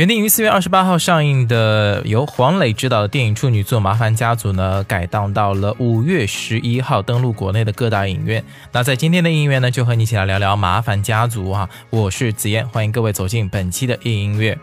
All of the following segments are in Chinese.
原定于四月二十八号上映的由黄磊执导的电影处女作《麻烦家族》呢，改档到了五月十一号登陆国内的各大影院。那在今天的音乐呢，就和你一起来聊聊《麻烦家族》啊，我是紫嫣，欢迎各位走进本期的夜音乐。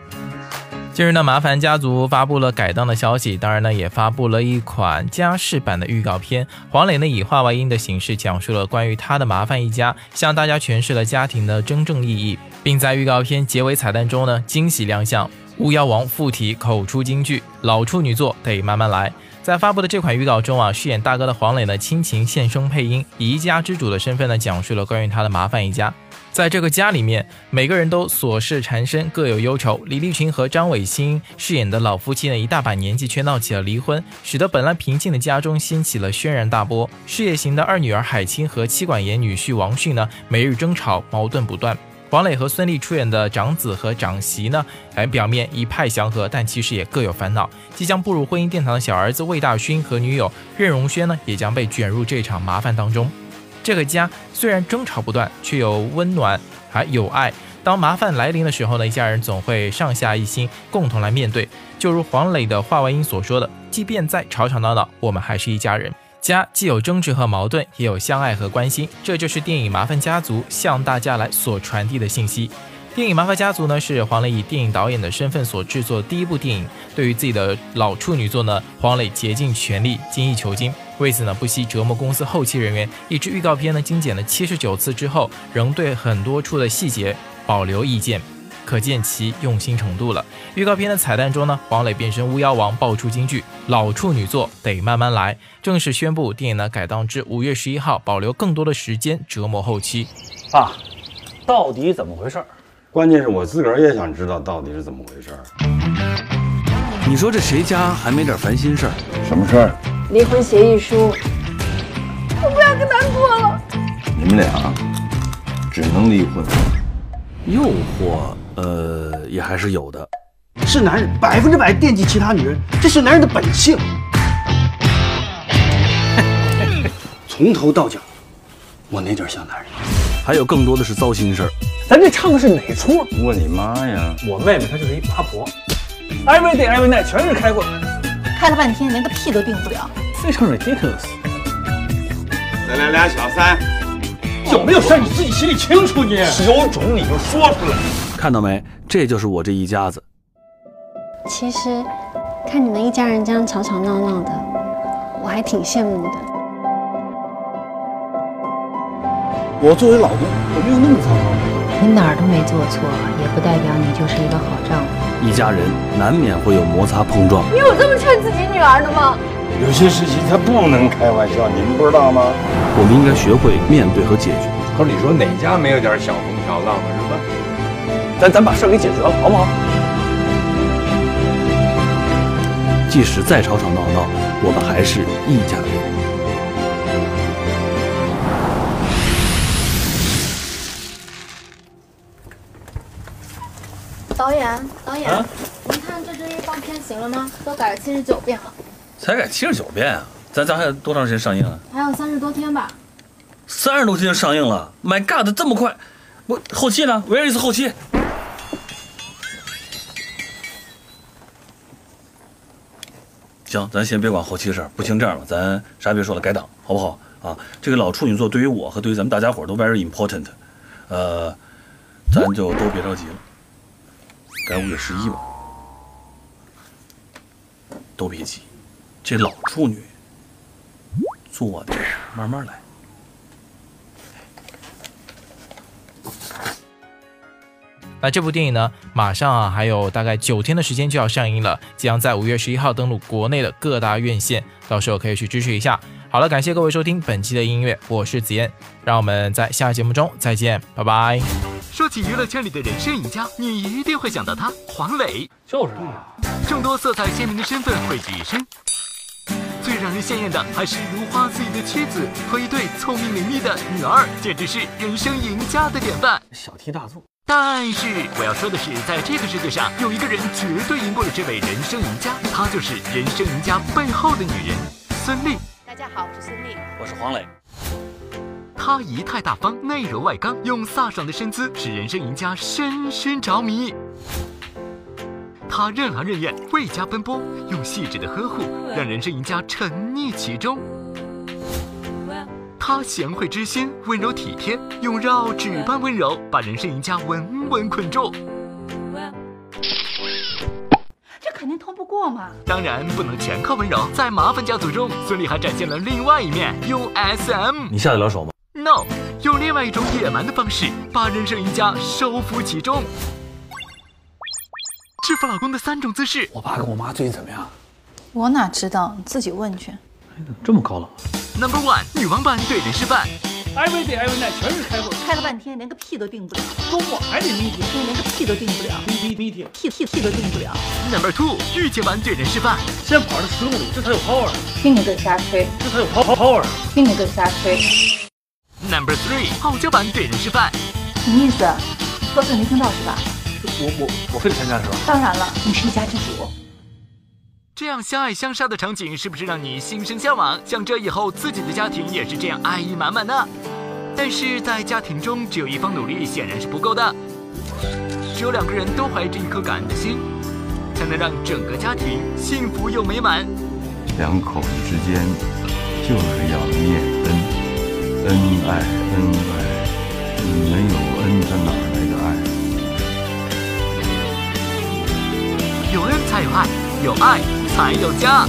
近日呢，《麻烦家族》发布了改档的消息，当然呢，也发布了一款家饰版的预告片。黄磊呢，以画外音的形式讲述了关于他的麻烦一家，向大家诠释了家庭的真正意义。并在预告片结尾彩蛋中呢，惊喜亮相，巫妖王附体口出金句：“老处女座得慢慢来。”在发布的这款预告中啊，饰演大哥的黄磊呢，亲情现身配音，以一家之主的身份呢，讲述了关于他的麻烦一家。在这个家里面，每个人都琐事缠身，各有忧愁。李立群和张伟星饰演的老夫妻呢，一大把年纪却闹起了离婚，使得本来平静的家中掀起了轩然大波。事业型的二女儿海清和妻管严女婿王迅呢，每日争吵，矛盾不断。黄磊和孙俪出演的长子和长媳呢，哎，表面一派祥和，但其实也各有烦恼。即将步入婚姻殿堂的小儿子魏大勋和女友任容萱呢，也将被卷入这场麻烦当中。这个家虽然争吵不断，却有温暖还有爱。当麻烦来临的时候呢，一家人总会上下一心，共同来面对。就如黄磊的话外音所说的：“即便再吵吵闹闹，我们还是一家人。”家既有争执和矛盾，也有相爱和关心，这就是电影《麻烦家族》向大家来所传递的信息。电影《麻烦家族》呢，是黄磊以电影导演的身份所制作的第一部电影。对于自己的老处女作呢，黄磊竭尽全力，精益求精。为此呢，不惜折磨公司后期人员，以致预告片呢精简了七十九次之后，仍对很多处的细节保留意见。可见其用心程度了。预告片的彩蛋中呢，黄磊变身巫妖王，爆出金句：“老处女座得慢慢来。”正式宣布电影呢改档至五月十一号，保留更多的时间折磨后期。爸，到底怎么回事？关键是我自个儿也想知道到底是怎么回事。你说这谁家还没点烦心事儿？什么事儿？离婚协议书。我不要跟他过了。你们俩只能离婚。诱惑。呃，也还是有的。是男人百分之百惦记其他女人，这是男人的本性。从头到脚，我哪点像男人？还有更多的是糟心事儿。咱这唱的是哪出？我你妈呀！我妹妹她就是一八婆，every day every night 全是开过，开了半天连个屁都定不了，非常 ridiculous。来来来小三，有没有事你自己心里清楚。你有种你就说出来。看到没？这就是我这一家子。其实，看你们一家人这样吵吵闹闹的，我还挺羡慕的。我作为老公，我没有那么糟糕。你哪儿都没做错，也不代表你就是一个好丈夫。一家人难免会有摩擦碰撞。你有这么劝自己女儿的吗？有些事情他不能开玩笑，你们不知道吗？我们应该学会面对和解决。可是你说哪家没有点小风小浪的，是吧？咱咱把事儿给解决了，好不好？即使再吵吵闹闹，我们还是一家人。导演，导演，您看这支预告片行了吗？都改了七十九遍了。才改七十九遍啊？咱咱还有多长时间上映啊？还有三十多天吧。三十多天就上映了？My God，这么快！我后期呢？Where is 后期？行，咱先别管后期事儿，不行这样吧，咱啥也别说了，改档好不好啊？这个老处女座对于我和对于咱们大家伙都 very important，呃，咱就都别着急了，改五月十一吧，都别急，这老处女做的慢慢来。那这部电影呢，马上啊还有大概九天的时间就要上映了，即将在五月十一号登陆国内的各大院线，到时候可以去支持一下。好了，感谢各位收听本期的音乐，我是子燕，让我们在下节目中再见，拜拜。说起娱乐圈里的人生赢家，你一定会想到他，黄磊，就是众多色彩鲜明的身份汇聚一身，最让人鲜艳的还是如花似玉的妻子和一对聪明伶俐的女儿，简直是人生赢家的典范。小题大做。但是我要说的是，在这个世界上，有一个人绝对赢过了这位人生赢家，她就是人生赢家背后的女人孙俪。大家好，我是孙俪，我是黄磊。她仪态大方，内柔外刚，用飒爽的身姿使人生赢家深深着迷。他任劳任怨，为家奔波，用细致的呵护让人生赢家沉溺其中。他贤惠知心，温柔体贴，用绕指般温柔把人生赢家稳稳捆住。这肯定通不过嘛！当然不能全靠温柔，在麻烦家族中，孙俪还展现了另外一面，用 SM。你下得了手吗？No，用另外一种野蛮的方式把人生赢家收服其中。制服老公的三种姿势。我爸跟我妈最近怎么样？我哪知道，你自己问去。哎，怎么这么高冷？Number one，女王版怼人示范。Every day, every night，全是开会，开了半天连个屁都定不了。周末还得 meeting，连个屁都定不了。meeting meeting，屁屁屁都定不了。Number two，御姐版怼人示范。先跑了十公里，这才有 power。听你个瞎吹，这才有 power power。听你个瞎吹。Number three，傲娇版怼人示范。什么意思？说错没听到是吧？我我我非得参加是吧？当然了，你是一家之主。这样相爱相杀的场景，是不是让你心生向往？想着以后自己的家庭也是这样爱意满满的？但是在家庭中，只有一方努力显然是不够的，只有两个人都怀着一颗感恩的心，才能让整个家庭幸福又美满。两口子之间就是要念恩，恩爱恩爱，没有恩，他哪来的爱？有爱，才有家。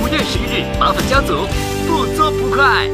五月十一日，麻烦家族，不作不快。